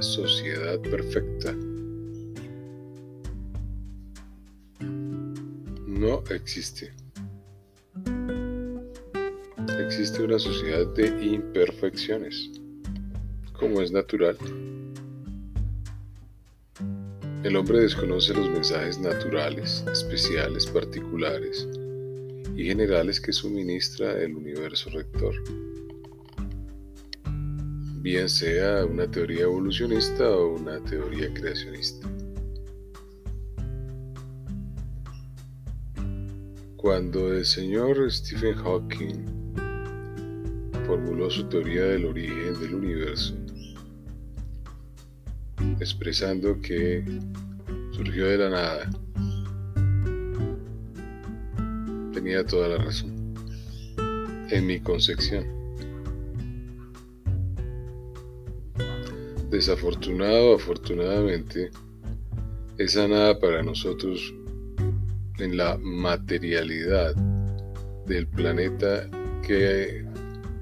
sociedad perfecta. No existe. Existe una sociedad de imperfecciones, como es natural. El hombre desconoce los mensajes naturales, especiales, particulares y generales que suministra el universo rector bien sea una teoría evolucionista o una teoría creacionista. Cuando el señor Stephen Hawking formuló su teoría del origen del universo, expresando que surgió de la nada, tenía toda la razón, en mi concepción. Desafortunado afortunadamente, esa nada para nosotros en la materialidad del planeta que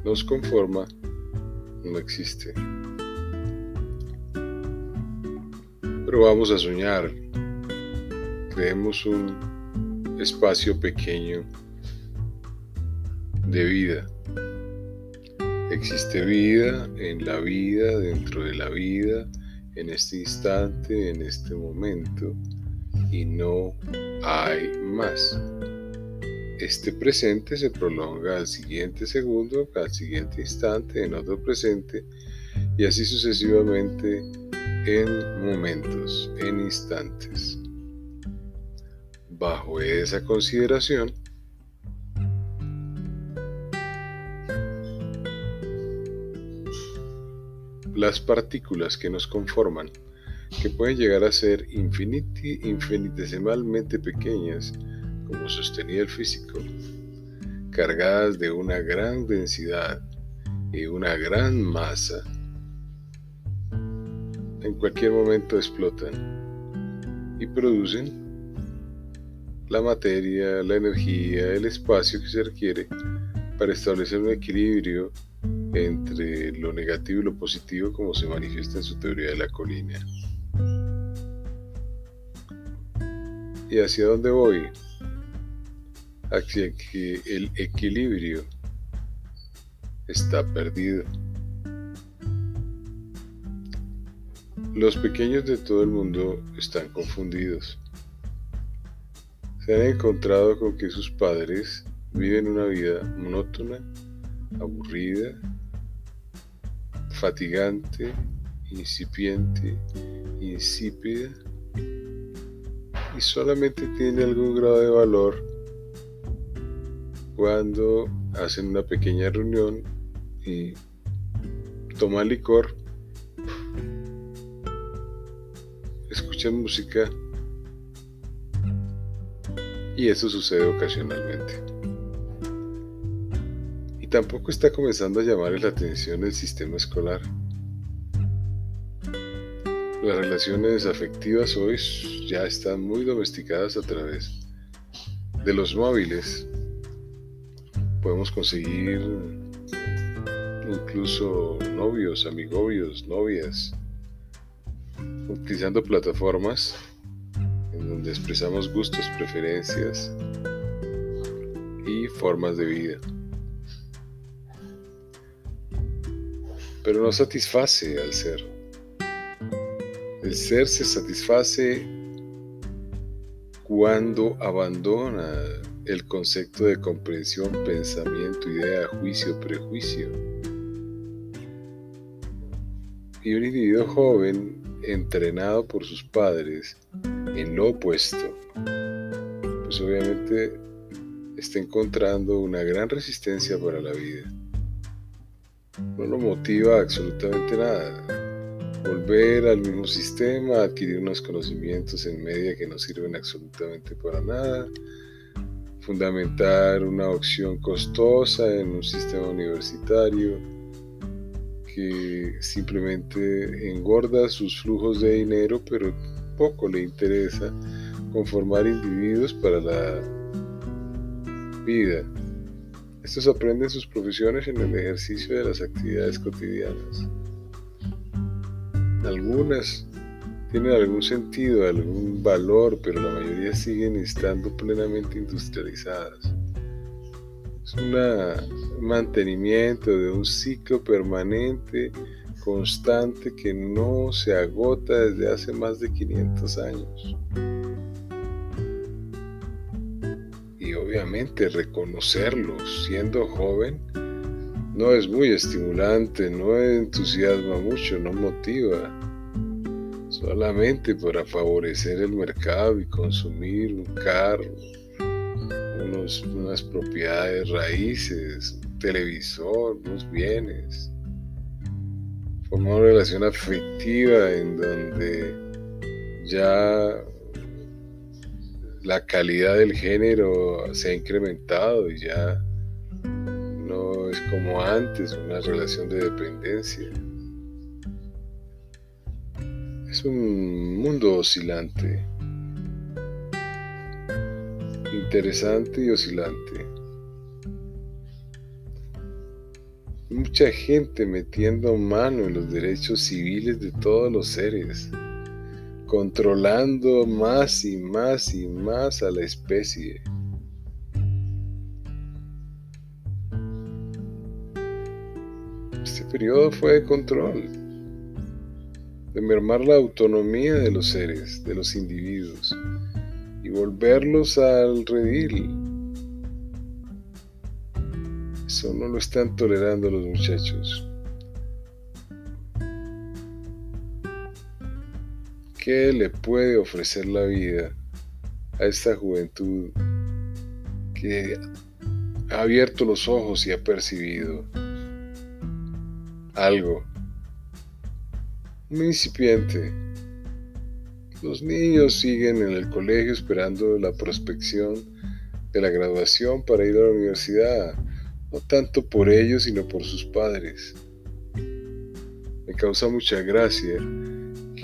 nos conforma no existe. Pero vamos a soñar. Creemos un espacio pequeño de vida Existe vida en la vida, dentro de la vida, en este instante, en este momento, y no hay más. Este presente se prolonga al siguiente segundo, al siguiente instante, en otro presente, y así sucesivamente en momentos, en instantes. Bajo esa consideración, las partículas que nos conforman, que pueden llegar a ser infinitesimalmente pequeñas, como sostenía el físico, cargadas de una gran densidad y una gran masa, en cualquier momento explotan y producen la materia, la energía, el espacio que se requiere para establecer un equilibrio entre lo negativo y lo positivo como se manifiesta en su teoría de la colina. ¿Y hacia dónde voy? Hacia que el equilibrio está perdido. Los pequeños de todo el mundo están confundidos. Se han encontrado con que sus padres viven una vida monótona, aburrida fatigante, incipiente, insípida y solamente tiene algún grado de valor cuando hacen una pequeña reunión y toman licor, escuchan música. Y eso sucede ocasionalmente tampoco está comenzando a llamar la atención el sistema escolar. Las relaciones afectivas hoy ya están muy domesticadas a través de los móviles. Podemos conseguir incluso novios, amigobios, novias, utilizando plataformas en donde expresamos gustos, preferencias y formas de vida. Pero no satisface al ser. El ser se satisface cuando abandona el concepto de comprensión, pensamiento, idea, juicio, prejuicio. Y un individuo joven, entrenado por sus padres en lo opuesto, pues obviamente está encontrando una gran resistencia para la vida no lo motiva absolutamente nada. Volver al mismo sistema, adquirir unos conocimientos en media que no sirven absolutamente para nada, fundamentar una opción costosa en un sistema universitario que simplemente engorda sus flujos de dinero, pero poco le interesa conformar individuos para la vida estos aprenden sus profesiones en el ejercicio de las actividades cotidianas. Algunas tienen algún sentido, algún valor, pero la mayoría siguen estando plenamente industrializadas. Es un mantenimiento de un ciclo permanente, constante, que no se agota desde hace más de 500 años. Obviamente reconocerlo siendo joven no es muy estimulante, no entusiasma mucho, no motiva. Solamente para favorecer el mercado y consumir un carro, unas propiedades raíces, un televisor, unos bienes. Formar una relación afectiva en donde ya la calidad del género se ha incrementado y ya como antes, una relación de dependencia. Es un mundo oscilante, interesante y oscilante. Mucha gente metiendo mano en los derechos civiles de todos los seres, controlando más y más y más a la especie. periodo fue de control, de mermar la autonomía de los seres, de los individuos, y volverlos al redil. Eso no lo están tolerando los muchachos. ¿Qué le puede ofrecer la vida a esta juventud que ha abierto los ojos y ha percibido algo. Un incipiente. Los niños siguen en el colegio esperando la prospección de la graduación para ir a la universidad, no tanto por ellos, sino por sus padres. Me causa mucha gracia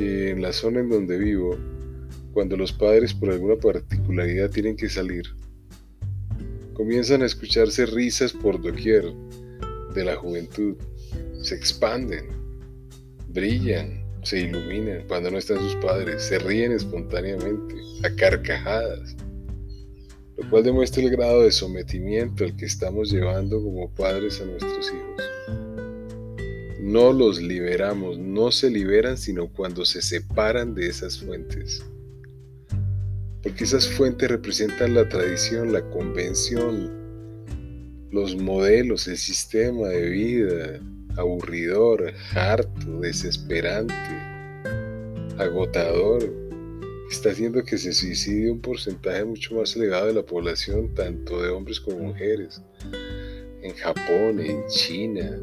en la zona en donde vivo, cuando los padres por alguna particularidad tienen que salir, comienzan a escucharse risas por doquier de la juventud se expanden, brillan, se iluminan cuando no están sus padres, se ríen espontáneamente, a carcajadas, lo cual demuestra el grado de sometimiento al que estamos llevando como padres a nuestros hijos. No los liberamos, no se liberan sino cuando se separan de esas fuentes. Porque esas fuentes representan la tradición, la convención, los modelos, el sistema de vida, aburridor, harto, desesperante, agotador, está haciendo que se suicide un porcentaje mucho más elevado de la población, tanto de hombres como mujeres, en Japón, en China,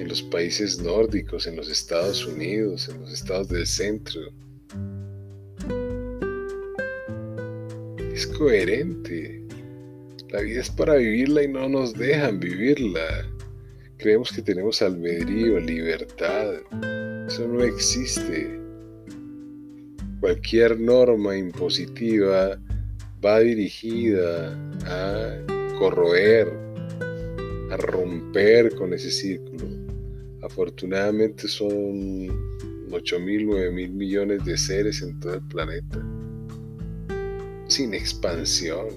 en los países nórdicos, en los Estados Unidos, en los estados del centro. Es coherente. La vida es para vivirla y no nos dejan vivirla. Creemos que tenemos albedrío, libertad. Eso no existe. Cualquier norma impositiva va dirigida a corroer, a romper con ese círculo. Afortunadamente son 8 mil, 9 mil millones de seres en todo el planeta, sin expansión,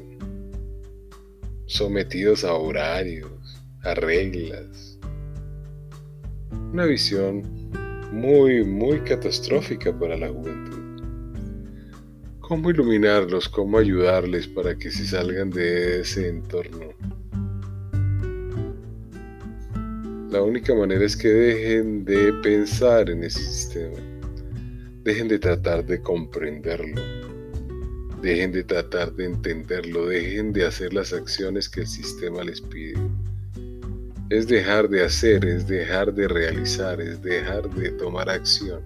sometidos a horarios, a reglas, una visión muy, muy catastrófica para la juventud. ¿Cómo iluminarlos? ¿Cómo ayudarles para que se salgan de ese entorno? La única manera es que dejen de pensar en ese sistema. Dejen de tratar de comprenderlo. Dejen de tratar de entenderlo. Dejen de hacer las acciones que el sistema les pide es dejar de hacer, es dejar de realizar, es dejar de tomar acción.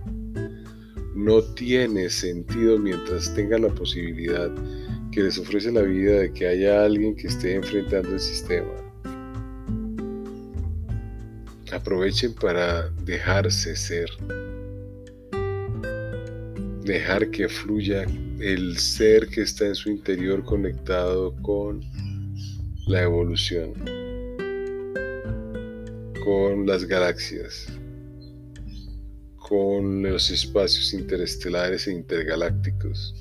No tiene sentido mientras tengan la posibilidad que les ofrece la vida de que haya alguien que esté enfrentando el sistema. Aprovechen para dejarse ser. Dejar que fluya el ser que está en su interior conectado con la evolución con las galaxias, con los espacios interestelares e intergalácticos.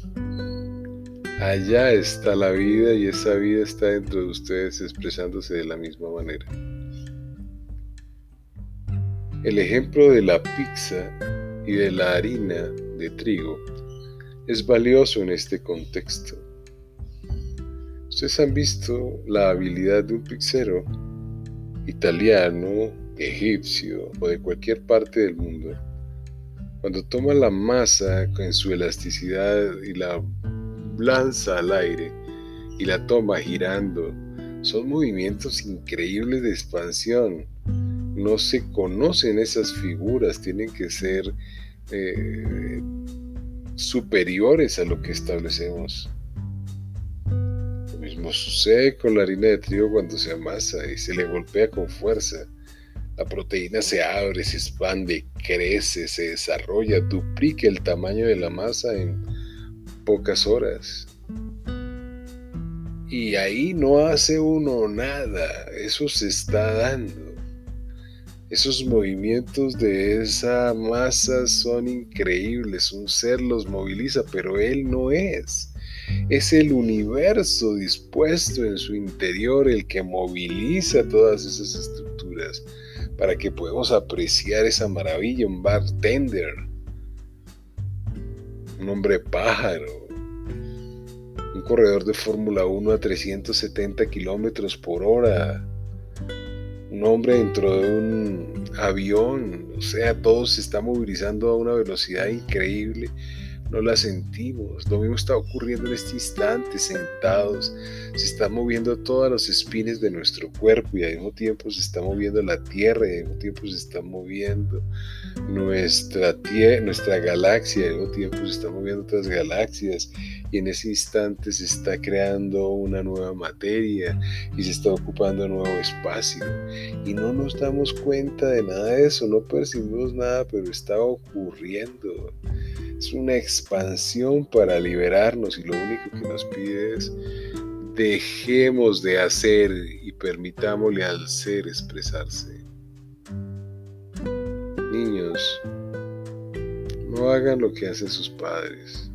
Allá está la vida y esa vida está dentro de ustedes expresándose de la misma manera. El ejemplo de la pizza y de la harina de trigo es valioso en este contexto. Ustedes han visto la habilidad de un pizzero italiano, egipcio o de cualquier parte del mundo. Cuando toma la masa con su elasticidad y la lanza al aire y la toma girando, son movimientos increíbles de expansión. No se conocen esas figuras, tienen que ser eh, superiores a lo que establecemos. Lo mismo sucede con la harina de trigo cuando se amasa y se le golpea con fuerza. La proteína se abre, se expande, crece, se desarrolla, duplica el tamaño de la masa en pocas horas. Y ahí no hace uno nada, eso se está dando. Esos movimientos de esa masa son increíbles, un ser los moviliza, pero él no es. Es el universo dispuesto en su interior el que moviliza todas esas estructuras para que podamos apreciar esa maravilla, un bartender, un hombre pájaro, un corredor de Fórmula 1 a 370 kilómetros por hora, un hombre dentro de un avión, o sea, todo se está movilizando a una velocidad increíble, no la sentimos. Lo mismo está ocurriendo en este instante, sentados, se están moviendo todos los espines de nuestro cuerpo y al mismo tiempo se está moviendo la Tierra y al mismo tiempo se está moviendo nuestra, nuestra galaxia, y al mismo tiempo se están moviendo otras galaxias y en ese instante se está creando una nueva materia y se está ocupando nuevo espacio. Y no nos damos cuenta de nada de eso, no percibimos nada, pero está ocurriendo. Es una expansión para liberarnos y lo único que nos pide es dejemos de hacer y permitámosle al ser expresarse. Niños, no hagan lo que hacen sus padres.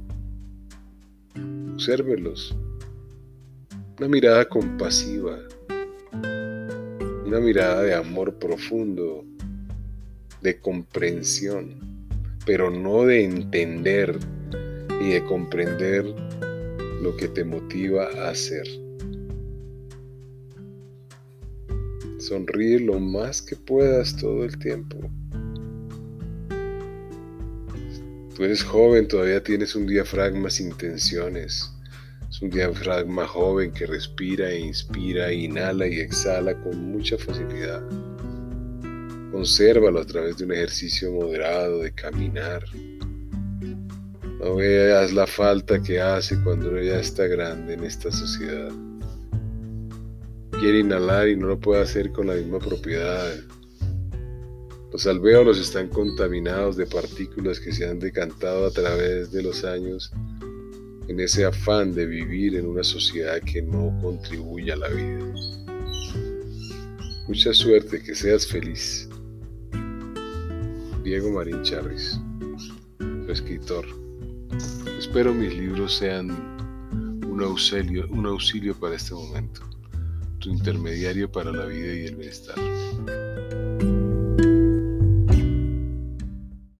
Obsérvelos. Una mirada compasiva. Una mirada de amor profundo, de comprensión, pero no de entender y de comprender lo que te motiva a hacer. Sonríe lo más que puedas todo el tiempo. Tú eres joven, todavía tienes un diafragma sin tensiones. Es un diafragma joven que respira e inspira, inhala y exhala con mucha facilidad. Consérvalo a través de un ejercicio moderado de caminar. No veas la falta que hace cuando uno ya está grande en esta sociedad. Quiere inhalar y no lo puede hacer con la misma propiedad. Los alvéolos están contaminados de partículas que se han decantado a través de los años en ese afán de vivir en una sociedad que no contribuye a la vida. Mucha suerte, que seas feliz. Diego Marín Charris, su escritor. Espero mis libros sean un auxilio, un auxilio para este momento, tu intermediario para la vida y el bienestar.